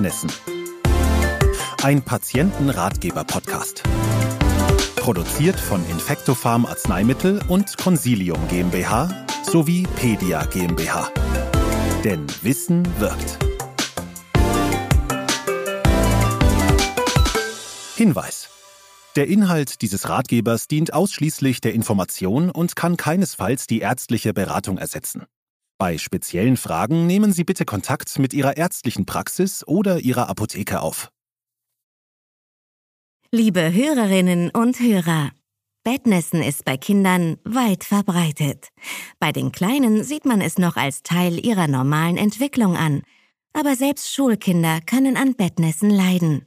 Bettnässen. Ein Patientenratgeber-Podcast. Produziert von Infectofarm Arzneimittel und Consilium GmbH sowie Pedia GmbH. Denn Wissen wirkt. Hinweis. Der Inhalt dieses Ratgebers dient ausschließlich der Information und kann keinesfalls die ärztliche Beratung ersetzen. Bei speziellen Fragen nehmen Sie bitte Kontakt mit Ihrer ärztlichen Praxis oder Ihrer Apotheke auf. Liebe Hörerinnen und Hörer, Bettnässen ist bei Kindern weit verbreitet. Bei den Kleinen sieht man es noch als Teil ihrer normalen Entwicklung an, aber selbst Schulkinder können an Bettnässen leiden.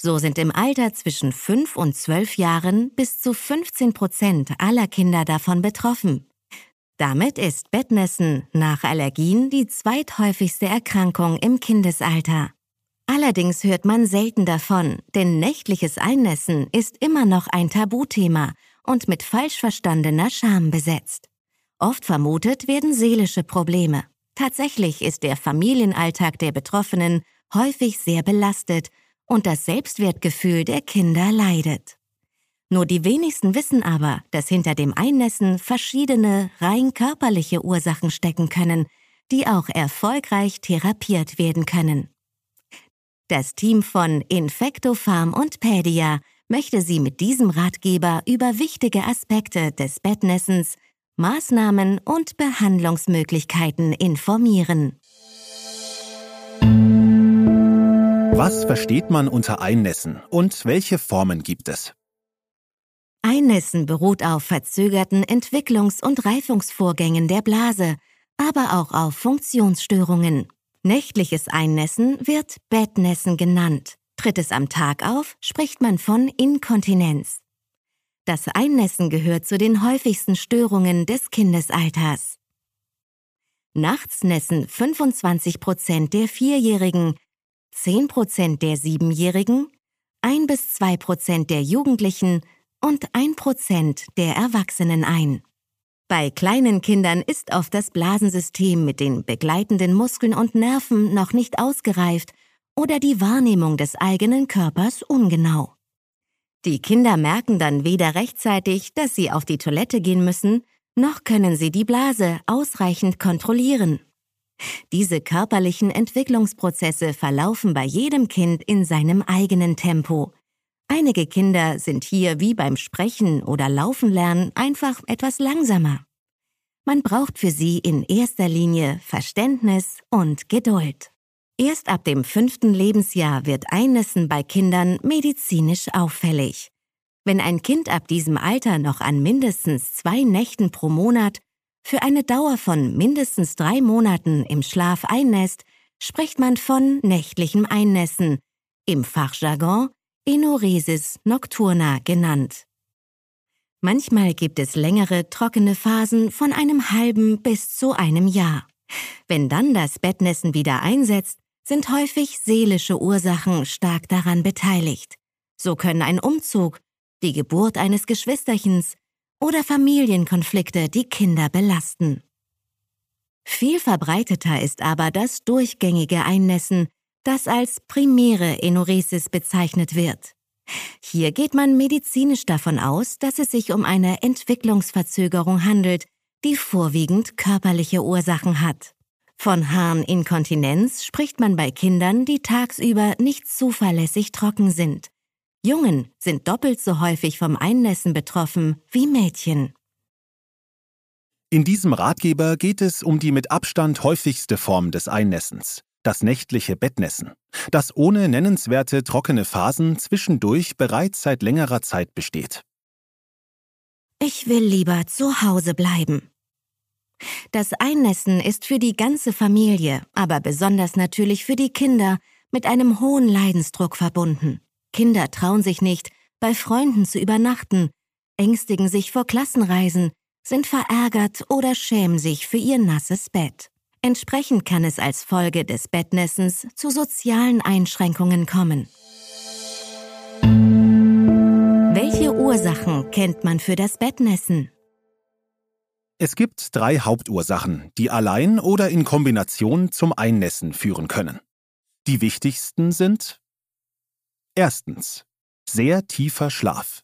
So sind im Alter zwischen 5 und 12 Jahren bis zu 15 Prozent aller Kinder davon betroffen. Damit ist Bettnässen nach Allergien die zweithäufigste Erkrankung im Kindesalter. Allerdings hört man selten davon, denn nächtliches Einnässen ist immer noch ein Tabuthema und mit falsch verstandener Scham besetzt. Oft vermutet werden seelische Probleme. Tatsächlich ist der Familienalltag der Betroffenen häufig sehr belastet und das Selbstwertgefühl der Kinder leidet. Nur die wenigsten wissen aber, dass hinter dem Einnässen verschiedene rein körperliche Ursachen stecken können, die auch erfolgreich therapiert werden können. Das Team von Infectofarm und Pedia möchte Sie mit diesem Ratgeber über wichtige Aspekte des Bettnässens, Maßnahmen und Behandlungsmöglichkeiten informieren. Was versteht man unter Einnässen und welche Formen gibt es? Einnässen beruht auf verzögerten Entwicklungs- und Reifungsvorgängen der Blase, aber auch auf Funktionsstörungen. Nächtliches Einnässen wird Bettnässen genannt. Tritt es am Tag auf, spricht man von Inkontinenz. Das Einnässen gehört zu den häufigsten Störungen des Kindesalters. Nachts nässen 25 Prozent der Vierjährigen, 10 Prozent der Siebenjährigen, 1 bis 2 Prozent der Jugendlichen und ein Prozent der Erwachsenen ein. Bei kleinen Kindern ist oft das Blasensystem mit den begleitenden Muskeln und Nerven noch nicht ausgereift oder die Wahrnehmung des eigenen Körpers ungenau. Die Kinder merken dann weder rechtzeitig, dass sie auf die Toilette gehen müssen, noch können sie die Blase ausreichend kontrollieren. Diese körperlichen Entwicklungsprozesse verlaufen bei jedem Kind in seinem eigenen Tempo, Einige Kinder sind hier wie beim Sprechen oder Laufen lernen einfach etwas langsamer. Man braucht für sie in erster Linie Verständnis und Geduld. Erst ab dem fünften Lebensjahr wird Einnässen bei Kindern medizinisch auffällig. Wenn ein Kind ab diesem Alter noch an mindestens zwei Nächten pro Monat für eine Dauer von mindestens drei Monaten im Schlaf einnässt, spricht man von nächtlichem Einnässen, im Fachjargon Enuresis nocturna genannt. Manchmal gibt es längere trockene Phasen von einem halben bis zu einem Jahr. Wenn dann das Bettnässen wieder einsetzt, sind häufig seelische Ursachen stark daran beteiligt. So können ein Umzug, die Geburt eines Geschwisterchens oder Familienkonflikte die Kinder belasten. Viel verbreiteter ist aber das durchgängige Einnässen, das als primäre Enuresis bezeichnet wird. Hier geht man medizinisch davon aus, dass es sich um eine Entwicklungsverzögerung handelt, die vorwiegend körperliche Ursachen hat. Von Harninkontinenz spricht man bei Kindern, die tagsüber nicht zuverlässig trocken sind. Jungen sind doppelt so häufig vom Einnässen betroffen wie Mädchen. In diesem Ratgeber geht es um die mit Abstand häufigste Form des Einnässens, das nächtliche Bettnässen, das ohne nennenswerte trockene Phasen zwischendurch bereits seit längerer Zeit besteht. Ich will lieber zu Hause bleiben. Das Einnässen ist für die ganze Familie, aber besonders natürlich für die Kinder, mit einem hohen Leidensdruck verbunden. Kinder trauen sich nicht, bei Freunden zu übernachten, ängstigen sich vor Klassenreisen, sind verärgert oder schämen sich für ihr nasses Bett. Entsprechend kann es als Folge des Bettnässens zu sozialen Einschränkungen kommen. Welche Ursachen kennt man für das Bettnässen? Es gibt drei Hauptursachen, die allein oder in Kombination zum Einnässen führen können. Die wichtigsten sind Erstens. Sehr tiefer Schlaf.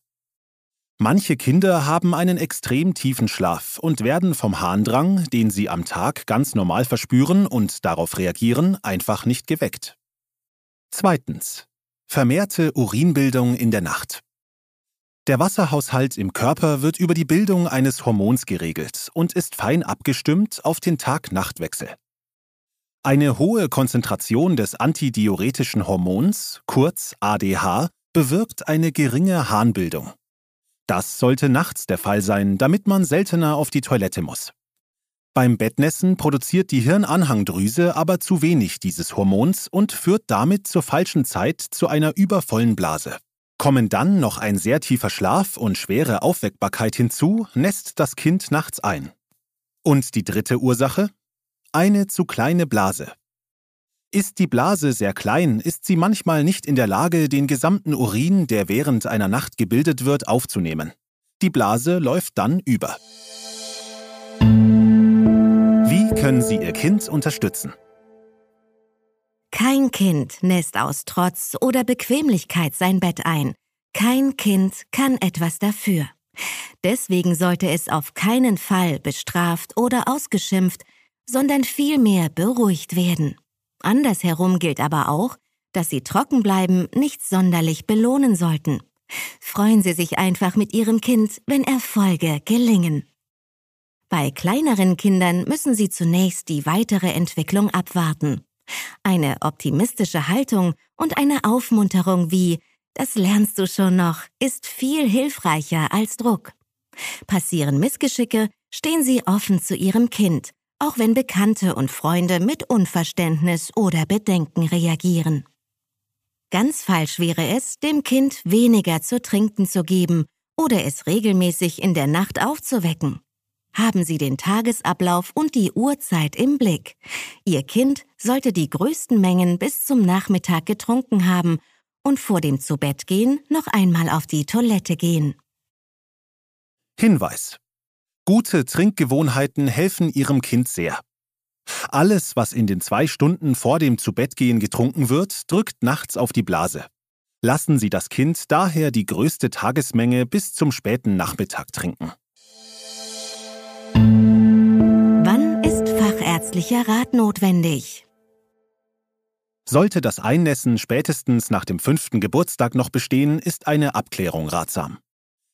Manche Kinder haben einen extrem tiefen Schlaf und werden vom Harndrang, den sie am Tag ganz normal verspüren und darauf reagieren, einfach nicht geweckt. Zweitens. Vermehrte Urinbildung in der Nacht. Der Wasserhaushalt im Körper wird über die Bildung eines Hormons geregelt und ist fein abgestimmt auf den Tag-Nacht-Wechsel. Eine hohe Konzentration des antidiuretischen Hormons, kurz ADH, bewirkt eine geringe Harnbildung. Das sollte nachts der Fall sein, damit man seltener auf die Toilette muss. Beim Bettnässen produziert die Hirnanhangdrüse aber zu wenig dieses Hormons und führt damit zur falschen Zeit zu einer übervollen Blase. Kommen dann noch ein sehr tiefer Schlaf und schwere Aufweckbarkeit hinzu, nässt das Kind nachts ein. Und die dritte Ursache? Eine zu kleine Blase. Ist die Blase sehr klein, ist sie manchmal nicht in der Lage, den gesamten Urin, der während einer Nacht gebildet wird, aufzunehmen. Die Blase läuft dann über. Wie können Sie Ihr Kind unterstützen? Kein Kind nässt aus Trotz oder Bequemlichkeit sein Bett ein. Kein Kind kann etwas dafür. Deswegen sollte es auf keinen Fall bestraft oder ausgeschimpft, sondern vielmehr beruhigt werden. Andersherum gilt aber auch, dass Sie trocken bleiben nicht sonderlich belohnen sollten. Freuen Sie sich einfach mit Ihrem Kind, wenn Erfolge gelingen. Bei kleineren Kindern müssen Sie zunächst die weitere Entwicklung abwarten. Eine optimistische Haltung und eine Aufmunterung wie Das lernst du schon noch ist viel hilfreicher als Druck. Passieren Missgeschicke, stehen Sie offen zu Ihrem Kind, auch wenn Bekannte und Freunde mit Unverständnis oder Bedenken reagieren. Ganz falsch wäre es, dem Kind weniger zu trinken zu geben oder es regelmäßig in der Nacht aufzuwecken. Haben Sie den Tagesablauf und die Uhrzeit im Blick. Ihr Kind sollte die größten Mengen bis zum Nachmittag getrunken haben und vor dem Zubettgehen noch einmal auf die Toilette gehen. Hinweis. Gute Trinkgewohnheiten helfen Ihrem Kind sehr. Alles, was in den zwei Stunden vor dem Zubettgehen getrunken wird, drückt nachts auf die Blase. Lassen Sie das Kind daher die größte Tagesmenge bis zum späten Nachmittag trinken. ärztlicher Rat notwendig. Sollte das Einnässen spätestens nach dem fünften Geburtstag noch bestehen, ist eine Abklärung ratsam.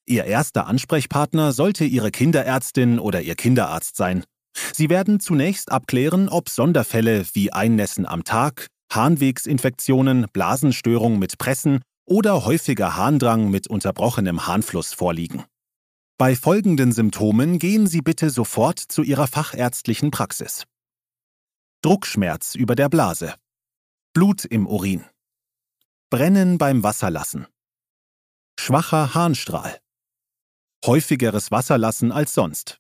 Ihr erster Ansprechpartner sollte Ihre Kinderärztin oder Ihr Kinderarzt sein. Sie werden zunächst abklären, ob Sonderfälle wie Einnässen am Tag, Harnwegsinfektionen, Blasenstörung mit Pressen oder häufiger Harndrang mit unterbrochenem Harnfluss vorliegen. Bei folgenden Symptomen gehen Sie bitte sofort zu Ihrer fachärztlichen Praxis. Druckschmerz über der Blase. Blut im Urin. Brennen beim Wasserlassen. Schwacher Harnstrahl. Häufigeres Wasserlassen als sonst.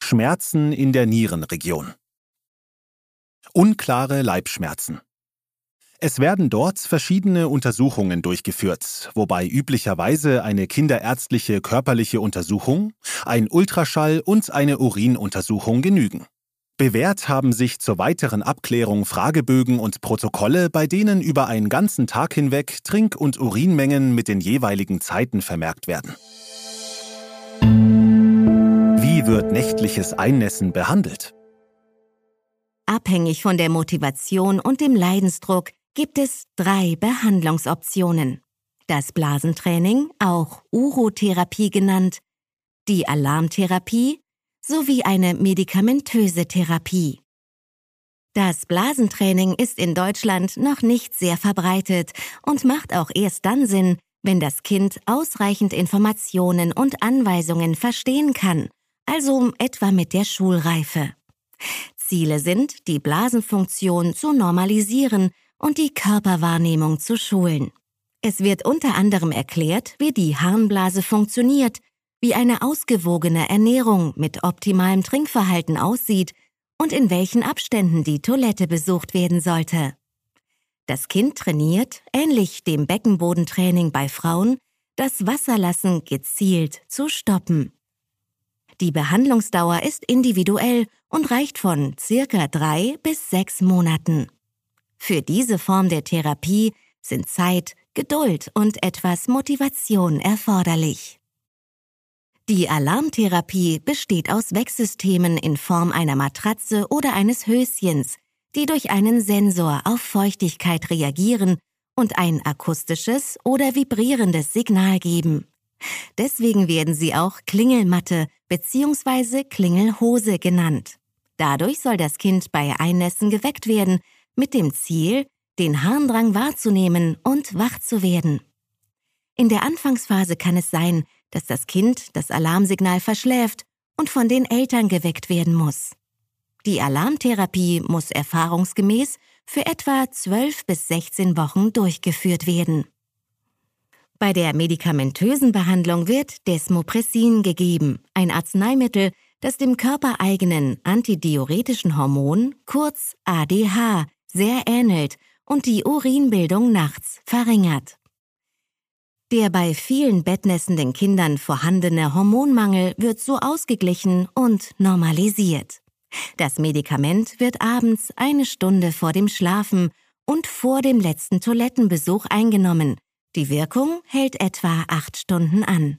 Schmerzen in der Nierenregion. Unklare Leibschmerzen. Es werden dort verschiedene Untersuchungen durchgeführt, wobei üblicherweise eine kinderärztliche körperliche Untersuchung, ein Ultraschall und eine Urinuntersuchung genügen. Bewährt haben sich zur weiteren Abklärung Fragebögen und Protokolle, bei denen über einen ganzen Tag hinweg Trink- und Urinmengen mit den jeweiligen Zeiten vermerkt werden. Wie wird nächtliches Einnässen behandelt? Abhängig von der Motivation und dem Leidensdruck gibt es drei Behandlungsoptionen. Das Blasentraining, auch Urotherapie genannt, die Alarmtherapie sowie eine medikamentöse Therapie. Das Blasentraining ist in Deutschland noch nicht sehr verbreitet und macht auch erst dann Sinn, wenn das Kind ausreichend Informationen und Anweisungen verstehen kann, also etwa mit der Schulreife. Ziele sind, die Blasenfunktion zu normalisieren und die Körperwahrnehmung zu schulen. Es wird unter anderem erklärt, wie die Harnblase funktioniert, wie eine ausgewogene Ernährung mit optimalem Trinkverhalten aussieht und in welchen Abständen die Toilette besucht werden sollte. Das Kind trainiert, ähnlich dem Beckenbodentraining bei Frauen, das Wasserlassen gezielt zu stoppen. Die Behandlungsdauer ist individuell und reicht von circa drei bis sechs Monaten. Für diese Form der Therapie sind Zeit, Geduld und etwas Motivation erforderlich. Die Alarmtherapie besteht aus Wegsystemen in Form einer Matratze oder eines Höschens, die durch einen Sensor auf Feuchtigkeit reagieren und ein akustisches oder vibrierendes Signal geben. Deswegen werden sie auch Klingelmatte bzw. Klingelhose genannt. Dadurch soll das Kind bei Einnässen geweckt werden, mit dem Ziel, den Harndrang wahrzunehmen und wach zu werden. In der Anfangsphase kann es sein, dass das Kind das Alarmsignal verschläft und von den Eltern geweckt werden muss. Die Alarmtherapie muss erfahrungsgemäß für etwa 12 bis 16 Wochen durchgeführt werden. Bei der medikamentösen Behandlung wird Desmopressin gegeben, ein Arzneimittel, das dem körpereigenen antidiuretischen Hormon, kurz ADH, sehr ähnelt und die Urinbildung nachts verringert. Der bei vielen bettnässenden Kindern vorhandene Hormonmangel wird so ausgeglichen und normalisiert. Das Medikament wird abends eine Stunde vor dem Schlafen und vor dem letzten Toilettenbesuch eingenommen. Die Wirkung hält etwa acht Stunden an.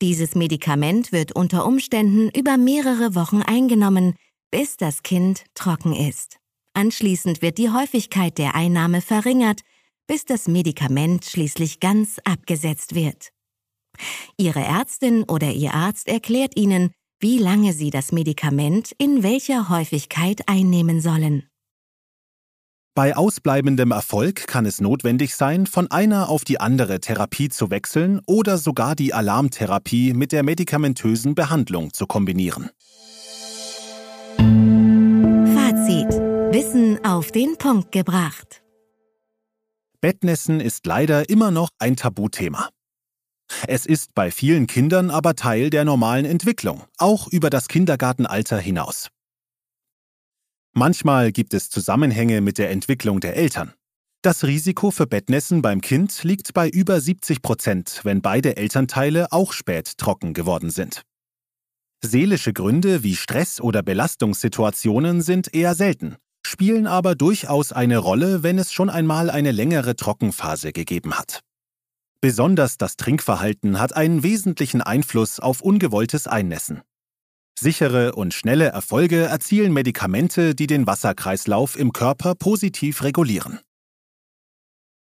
Dieses Medikament wird unter Umständen über mehrere Wochen eingenommen, bis das Kind trocken ist. Anschließend wird die Häufigkeit der Einnahme verringert, bis das Medikament schließlich ganz abgesetzt wird. Ihre Ärztin oder Ihr Arzt erklärt Ihnen, wie lange Sie das Medikament in welcher Häufigkeit einnehmen sollen. Bei ausbleibendem Erfolg kann es notwendig sein, von einer auf die andere Therapie zu wechseln oder sogar die Alarmtherapie mit der medikamentösen Behandlung zu kombinieren. Fazit. Wissen auf den Punkt gebracht. Bettnässen ist leider immer noch ein Tabuthema. Es ist bei vielen Kindern aber Teil der normalen Entwicklung, auch über das Kindergartenalter hinaus. Manchmal gibt es Zusammenhänge mit der Entwicklung der Eltern. Das Risiko für Bettnässen beim Kind liegt bei über 70 Prozent, wenn beide Elternteile auch spät trocken geworden sind. Seelische Gründe wie Stress oder Belastungssituationen sind eher selten, spielen aber durchaus eine Rolle, wenn es schon einmal eine längere Trockenphase gegeben hat. Besonders das Trinkverhalten hat einen wesentlichen Einfluss auf ungewolltes Einnässen. Sichere und schnelle Erfolge erzielen Medikamente, die den Wasserkreislauf im Körper positiv regulieren.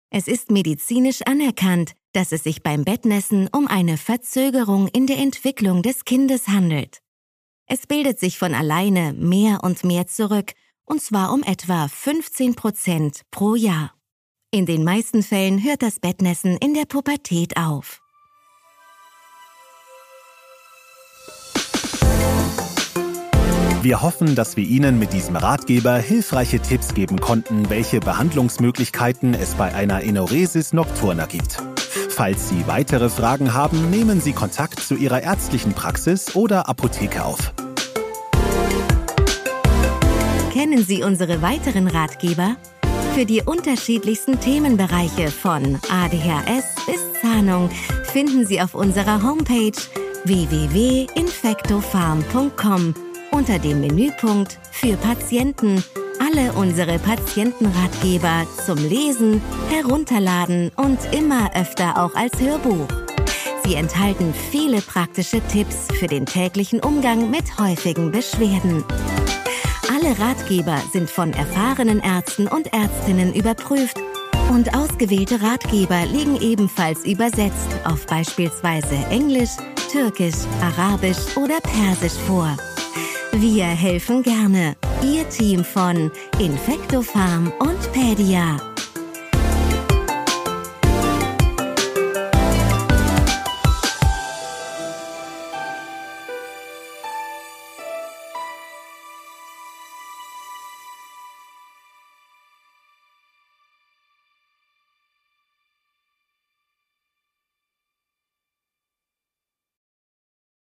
Es ist medizinisch anerkannt, dass es sich beim Bettnässen um eine Verzögerung in der Entwicklung des Kindes handelt. Es bildet sich von alleine mehr und mehr zurück und zwar um etwa 15 Prozent pro Jahr. In den meisten Fällen hört das Bettnässen in der Pubertät auf. Wir hoffen, dass wir Ihnen mit diesem Ratgeber hilfreiche Tipps geben konnten, welche Behandlungsmöglichkeiten es bei einer Enoresis nocturna gibt. Falls Sie weitere Fragen haben, nehmen Sie Kontakt zu Ihrer ärztlichen Praxis oder Apotheke auf. Kennen Sie unsere weiteren Ratgeber? Für die unterschiedlichsten Themenbereiche von ADHS bis Zahnung finden Sie auf unserer Homepage www.infectofarm.com unter dem Menüpunkt für Patienten alle unsere Patientenratgeber zum Lesen, Herunterladen und immer öfter auch als Hörbuch. Sie enthalten viele praktische Tipps für den täglichen Umgang mit häufigen Beschwerden. Alle Ratgeber sind von erfahrenen Ärzten und Ärztinnen überprüft und ausgewählte Ratgeber liegen ebenfalls übersetzt auf beispielsweise Englisch, Türkisch, Arabisch oder Persisch vor. Wir helfen gerne. Ihr Team von Infectofarm und Pedia.